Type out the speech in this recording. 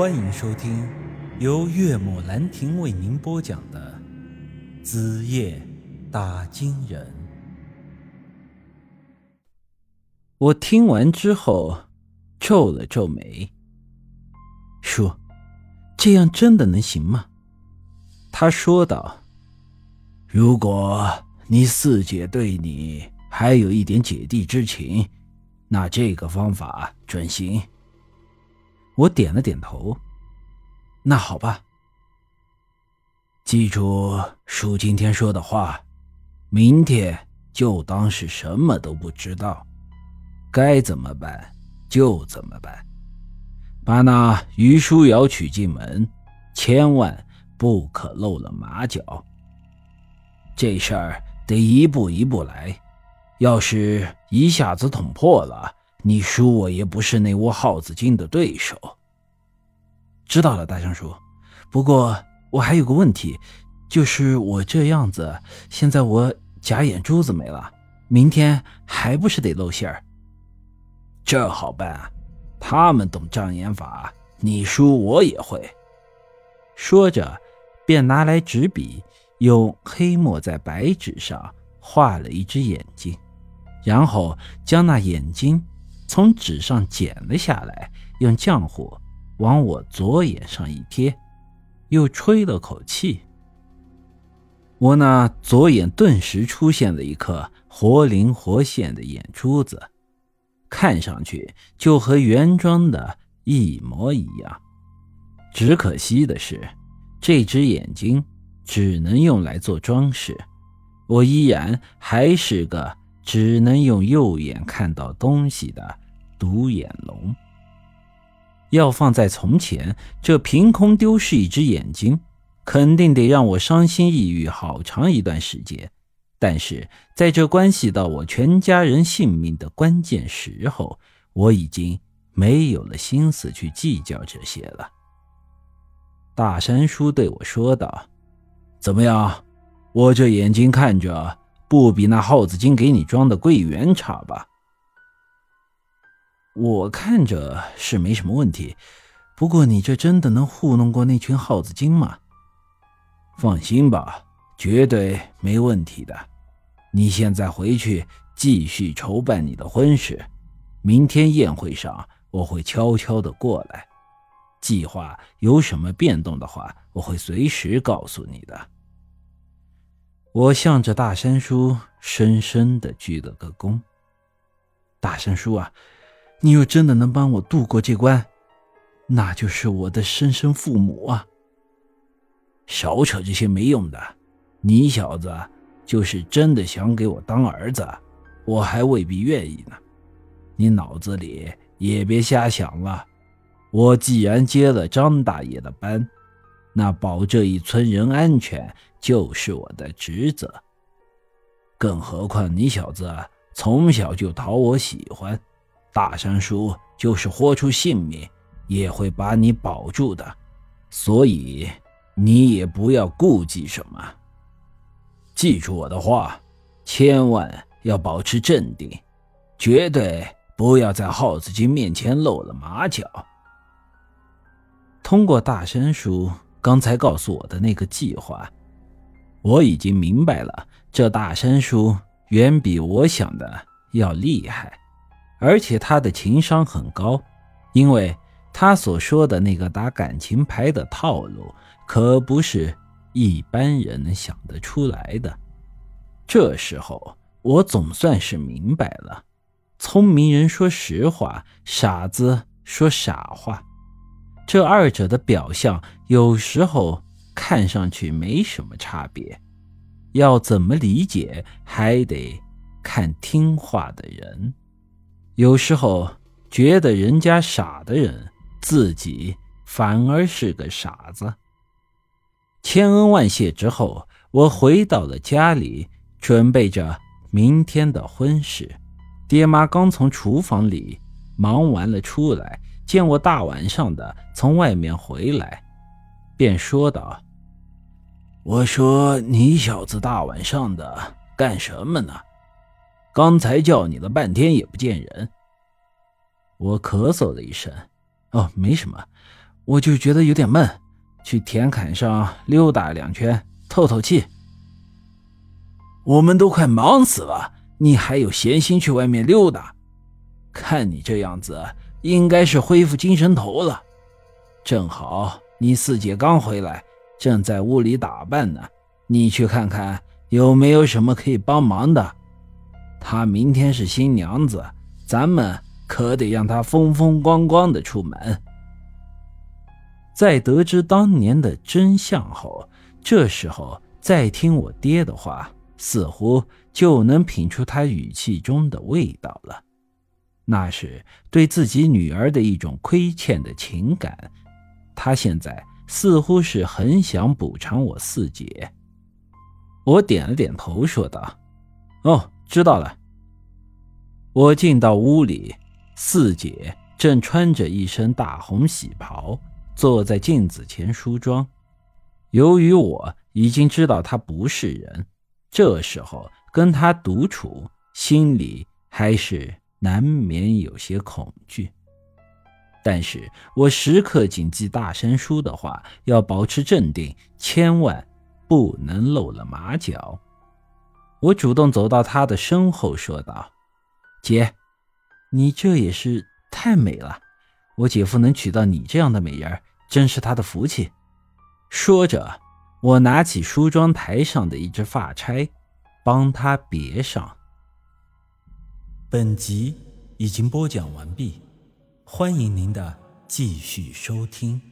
欢迎收听由岳母兰亭为您播讲的《子夜打金人》。我听完之后皱了皱眉，说：“这样真的能行吗？”他说道：“如果你四姐对你还有一点姐弟之情，那这个方法准行。”我点了点头。那好吧，记住叔今天说的话，明天就当是什么都不知道，该怎么办就怎么办。把那于书瑶娶进门，千万不可露了马脚。这事儿得一步一步来，要是一下子捅破了。你叔我也不是那窝耗子精的对手。知道了，大香叔。不过我还有个问题，就是我这样子，现在我假眼珠子没了，明天还不是得露馅儿？这好办，他们懂障眼法，你叔我也会。说着，便拿来纸笔，用黑墨在白纸上画了一只眼睛，然后将那眼睛。从纸上剪了下来，用浆糊往我左眼上一贴，又吹了口气，我那左眼顿时出现了一颗活灵活现的眼珠子，看上去就和原装的一模一样。只可惜的是，这只眼睛只能用来做装饰，我依然还是个只能用右眼看到东西的。独眼龙，要放在从前，这凭空丢失一只眼睛，肯定得让我伤心抑郁好长一段时间。但是在这关系到我全家人性命的关键时候，我已经没有了心思去计较这些了。大山叔对我说道：“怎么样，我这眼睛看着不比那耗子精给你装的桂圆差吧？”我看着是没什么问题，不过你这真的能糊弄过那群耗子精吗？放心吧，绝对没问题的。你现在回去继续筹办你的婚事，明天宴会上我会悄悄的过来。计划有什么变动的话，我会随时告诉你的。我向着大山叔深深的鞠了个躬。大山叔啊！你若真的能帮我渡过这关，那就是我的生身父母啊！少扯这些没用的，你小子就是真的想给我当儿子，我还未必愿意呢。你脑子里也别瞎想了。我既然接了张大爷的班，那保这一村人安全就是我的职责。更何况你小子从小就讨我喜欢。大山叔就是豁出性命也会把你保住的，所以你也不要顾忌什么。记住我的话，千万要保持镇定，绝对不要在耗子精面前露了马脚。通过大山叔刚才告诉我的那个计划，我已经明白了，这大山叔远比我想的要厉害。而且他的情商很高，因为他所说的那个打感情牌的套路，可不是一般人能想得出来的。这时候，我总算是明白了：聪明人说实话，傻子说傻话。这二者的表象有时候看上去没什么差别，要怎么理解，还得看听话的人。有时候觉得人家傻的人，自己反而是个傻子。千恩万谢之后，我回到了家里，准备着明天的婚事。爹妈刚从厨房里忙完了出来，见我大晚上的从外面回来，便说道：“我说你小子大晚上的干什么呢？”刚才叫你了半天也不见人，我咳嗽了一声，哦，没什么，我就觉得有点闷，去田坎上溜达两圈，透透气。我们都快忙死了，你还有闲心去外面溜达？看你这样子，应该是恢复精神头了。正好你四姐刚回来，正在屋里打扮呢，你去看看有没有什么可以帮忙的。她明天是新娘子，咱们可得让她风风光光的出门。在得知当年的真相后，这时候再听我爹的话，似乎就能品出他语气中的味道了。那是对自己女儿的一种亏欠的情感。他现在似乎是很想补偿我四姐。我点了点头，说道：“哦，知道了。”我进到屋里，四姐正穿着一身大红喜袍。坐在镜子前梳妆，由于我已经知道他不是人，这时候跟他独处，心里还是难免有些恐惧。但是我时刻谨记大山叔的话，要保持镇定，千万不能露了马脚。我主动走到他的身后，说道：“姐，你这也是太美了，我姐夫能娶到你这样的美人。”真是他的福气。说着，我拿起梳妆台上的一只发钗，帮他别上。本集已经播讲完毕，欢迎您的继续收听。